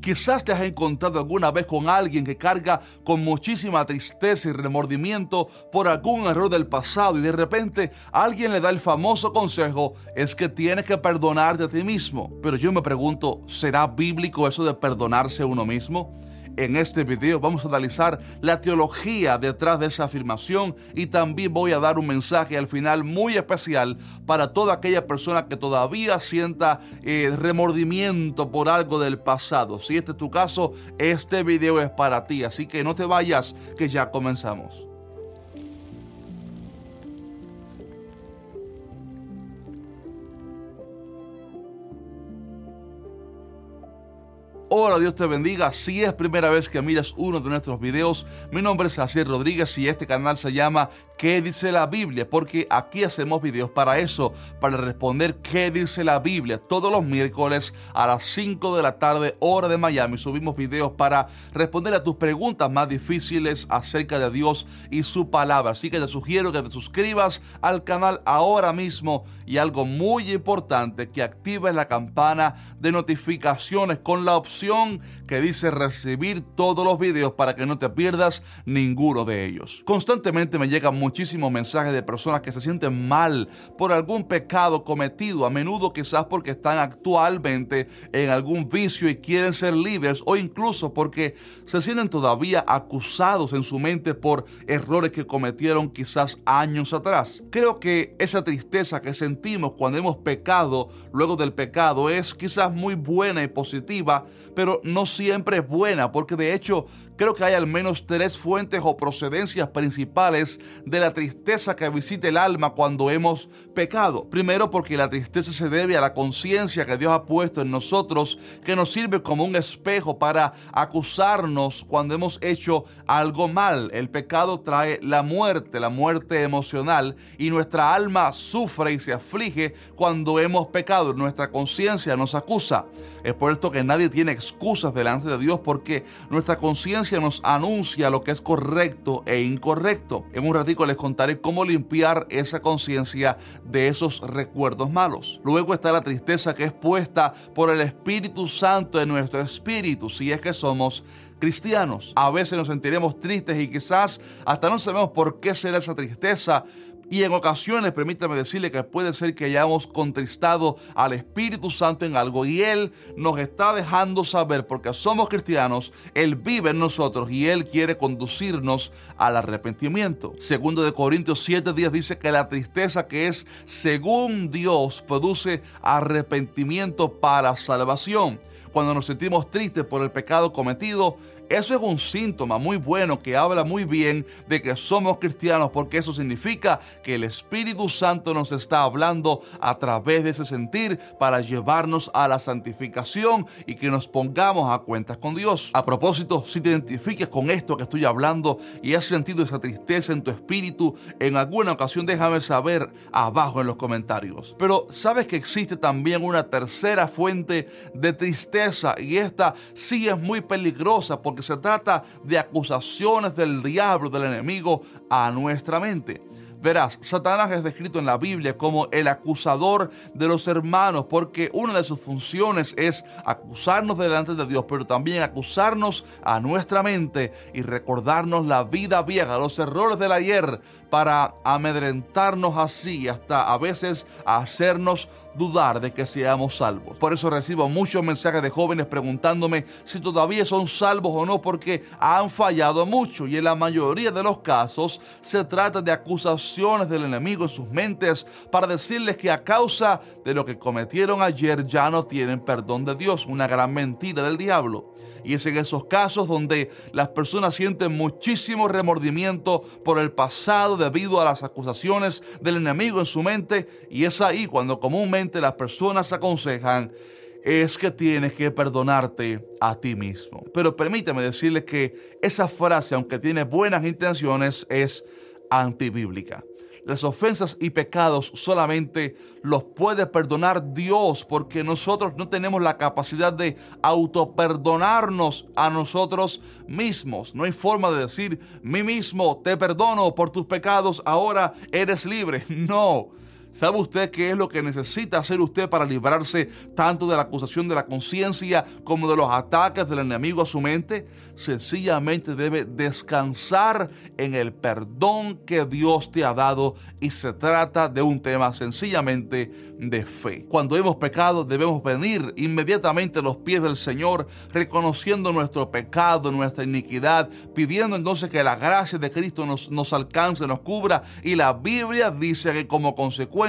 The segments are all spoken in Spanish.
Quizás te has encontrado alguna vez con alguien que carga con muchísima tristeza y remordimiento por algún error del pasado y de repente alguien le da el famoso consejo es que tienes que perdonarte a ti mismo. Pero yo me pregunto, ¿será bíblico eso de perdonarse a uno mismo? En este video vamos a analizar la teología detrás de esa afirmación y también voy a dar un mensaje al final muy especial para toda aquella persona que todavía sienta eh, remordimiento por algo del pasado. Si este es tu caso, este video es para ti, así que no te vayas que ya comenzamos. Hola, Dios te bendiga. Si es primera vez que miras uno de nuestros videos, mi nombre es Jacier Rodríguez y este canal se llama ¿Qué dice la Biblia? Porque aquí hacemos videos para eso, para responder qué dice la Biblia. Todos los miércoles a las 5 de la tarde, hora de Miami, subimos videos para responder a tus preguntas más difíciles acerca de Dios y su palabra. Así que te sugiero que te suscribas al canal ahora mismo y algo muy importante, que actives la campana de notificaciones con la opción que dice recibir todos los videos para que no te pierdas ninguno de ellos. Constantemente me llegan muchísimos mensajes de personas que se sienten mal por algún pecado cometido, a menudo quizás porque están actualmente en algún vicio y quieren ser libres o incluso porque se sienten todavía acusados en su mente por errores que cometieron quizás años atrás. Creo que esa tristeza que sentimos cuando hemos pecado luego del pecado es quizás muy buena y positiva, pero no siempre es buena porque de hecho creo que hay al menos tres fuentes o procedencias principales de la tristeza que visita el alma cuando hemos pecado. Primero porque la tristeza se debe a la conciencia que Dios ha puesto en nosotros, que nos sirve como un espejo para acusarnos cuando hemos hecho algo mal. El pecado trae la muerte, la muerte emocional, y nuestra alma sufre y se aflige cuando hemos pecado. Nuestra conciencia nos acusa. Es por esto que nadie tiene excusas delante de Dios porque nuestra conciencia nos anuncia lo que es correcto e incorrecto. En un ratico les contaré cómo limpiar esa conciencia de esos recuerdos malos. Luego está la tristeza que es puesta por el Espíritu Santo de nuestro espíritu, si es que somos cristianos. A veces nos sentiremos tristes y quizás hasta no sabemos por qué será esa tristeza, y en ocasiones, permítame decirle que puede ser que hayamos contristado al Espíritu Santo en algo y Él nos está dejando saber, porque somos cristianos, Él vive en nosotros y Él quiere conducirnos al arrepentimiento. Segundo de Corintios 7:10 dice que la tristeza que es según Dios produce arrepentimiento para salvación cuando nos sentimos tristes por el pecado cometido, eso es un síntoma muy bueno que habla muy bien de que somos cristianos porque eso significa que el Espíritu Santo nos está hablando a través de ese sentir para llevarnos a la santificación y que nos pongamos a cuentas con Dios. A propósito, si te identifiques con esto que estoy hablando y has sentido esa tristeza en tu espíritu, en alguna ocasión déjame saber abajo en los comentarios. Pero sabes que existe también una tercera fuente de tristeza y esta sí es muy peligrosa porque se trata de acusaciones del diablo, del enemigo, a nuestra mente. Verás, Satanás es descrito en la Biblia como el acusador de los hermanos, porque una de sus funciones es acusarnos delante de Dios, pero también acusarnos a nuestra mente y recordarnos la vida vieja, los errores del ayer, para amedrentarnos así, hasta a veces hacernos dudar de que seamos salvos. Por eso recibo muchos mensajes de jóvenes preguntándome si todavía son salvos o no porque han fallado mucho y en la mayoría de los casos se trata de acusaciones del enemigo en sus mentes para decirles que a causa de lo que cometieron ayer ya no tienen perdón de Dios, una gran mentira del diablo. Y es en esos casos donde las personas sienten muchísimo remordimiento por el pasado debido a las acusaciones del enemigo en su mente. Y es ahí cuando comúnmente las personas aconsejan es que tienes que perdonarte a ti mismo. Pero permíteme decirles que esa frase, aunque tiene buenas intenciones, es antibíblica. Las ofensas y pecados solamente los puede perdonar Dios porque nosotros no tenemos la capacidad de autoperdonarnos a nosotros mismos. No hay forma de decir, mí mismo te perdono por tus pecados, ahora eres libre. No. ¿Sabe usted qué es lo que necesita hacer usted para librarse tanto de la acusación de la conciencia como de los ataques del enemigo a su mente? Sencillamente debe descansar en el perdón que Dios te ha dado y se trata de un tema sencillamente de fe. Cuando hemos pecado debemos venir inmediatamente a los pies del Señor reconociendo nuestro pecado, nuestra iniquidad, pidiendo entonces que la gracia de Cristo nos, nos alcance, nos cubra y la Biblia dice que como consecuencia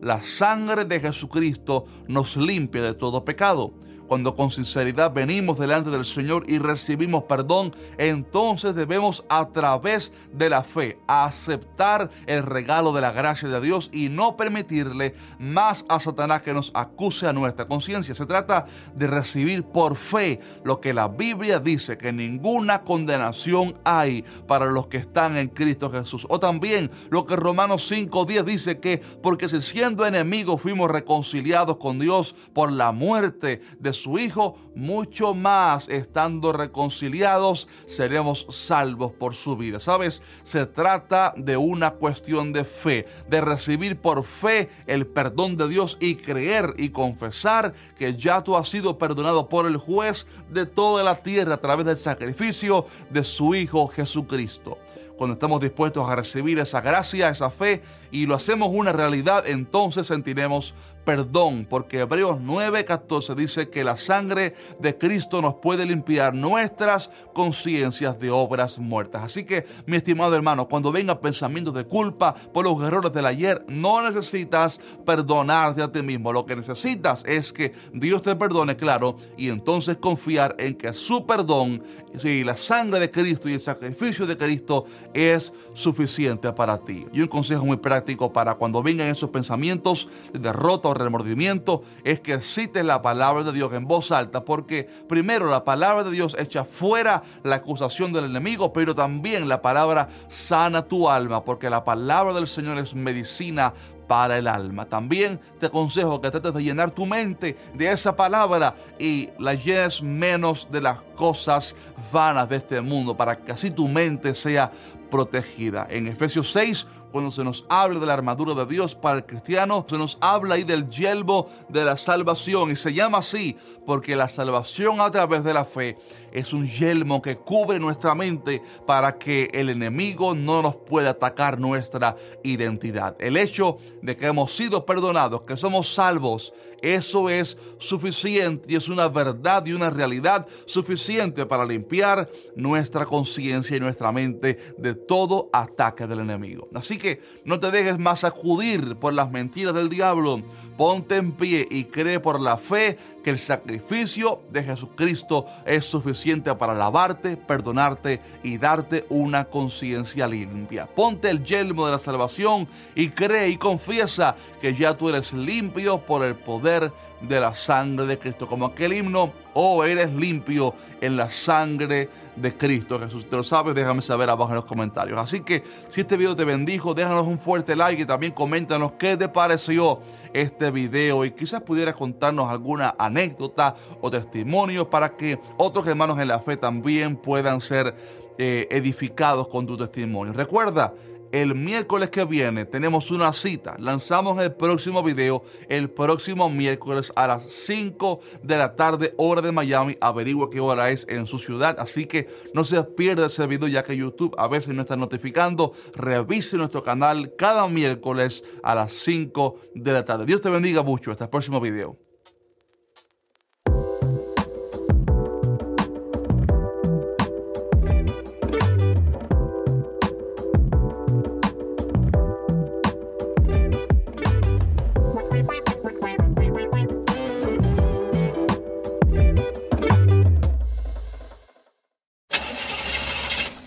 la sangre de Jesucristo nos limpia de todo pecado. Cuando con sinceridad venimos delante del Señor y recibimos perdón, entonces debemos a través de la fe aceptar el regalo de la gracia de Dios y no permitirle más a Satanás que nos acuse a nuestra conciencia. Se trata de recibir por fe lo que la Biblia dice, que ninguna condenación hay para los que están en Cristo Jesús. O también lo que Romanos 5.10 dice que porque si siendo enemigos fuimos reconciliados con Dios por la muerte de su Hijo, mucho más estando reconciliados seremos salvos por su vida. ¿Sabes? Se trata de una cuestión de fe, de recibir por fe el perdón de Dios y creer y confesar que ya tú has sido perdonado por el juez de toda la tierra a través del sacrificio de su Hijo Jesucristo. Cuando estamos dispuestos a recibir esa gracia, esa fe y lo hacemos una realidad, entonces sentiremos perdón, porque Hebreos 9:14 dice que la sangre de Cristo nos puede limpiar nuestras conciencias de obras muertas. Así que, mi estimado hermano, cuando venga pensamientos de culpa por los errores del ayer, no necesitas perdonarte a ti mismo. Lo que necesitas es que Dios te perdone, claro, y entonces confiar en que su perdón y la sangre de Cristo y el sacrificio de Cristo es suficiente para ti. Y un consejo muy práctico para cuando vengan esos pensamientos de derrota o remordimiento es que cites la palabra de Dios en voz alta, porque primero la palabra de Dios echa fuera la acusación del enemigo, pero también la palabra sana tu alma, porque la palabra del Señor es medicina para el alma. También te aconsejo que trates de llenar tu mente de esa palabra y la llenes menos de las cosas vanas de este mundo para que así tu mente sea protegida. En Efesios 6, cuando se nos habla de la armadura de Dios para el cristiano, se nos habla ahí del yelmo de la salvación y se llama así porque la salvación a través de la fe es un yelmo que cubre nuestra mente para que el enemigo no nos pueda atacar nuestra identidad. El hecho de que hemos sido perdonados, que somos salvos, eso es suficiente y es una verdad y una realidad suficiente para limpiar nuestra conciencia y nuestra mente de todo ataque del enemigo. Así que no te dejes más acudir por las mentiras del diablo. Ponte en pie y cree por la fe que el sacrificio de Jesucristo es suficiente para lavarte, perdonarte y darte una conciencia limpia. Ponte el yelmo de la salvación y cree y confiesa que ya tú eres limpio por el poder de la sangre de Cristo. Como aquel himno, oh, eres limpio en la sangre de Cristo Jesús. Si te lo sabes, déjame saber abajo en los comentarios. Así que si este video te bendijo, déjanos un fuerte like y también coméntanos qué te pareció este video y quizás pudieras contarnos alguna anécdota o testimonio para que otros hermanos en la fe también puedan ser eh, edificados con tu testimonio. Recuerda, el miércoles que viene tenemos una cita. Lanzamos el próximo video el próximo miércoles a las 5 de la tarde, hora de Miami. Averigua qué hora es en su ciudad. Así que no se pierda ese video ya que YouTube a veces no está notificando. Revise nuestro canal cada miércoles a las 5 de la tarde. Dios te bendiga mucho. Hasta el próximo video.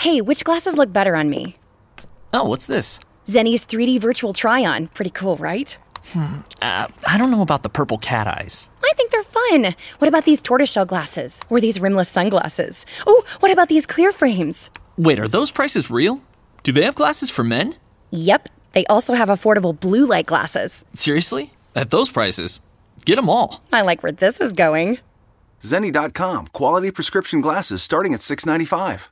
Hey, which glasses look better on me? Oh, what's this? Zenny's 3D virtual try on. Pretty cool, right? Hmm. Uh, I don't know about the purple cat eyes. I think they're fun. What about these tortoiseshell glasses? Or these rimless sunglasses? Oh, what about these clear frames? Wait, are those prices real? Do they have glasses for men? Yep, they also have affordable blue light glasses. Seriously? At those prices? Get them all. I like where this is going. Zenni.com, quality prescription glasses starting at $6.95.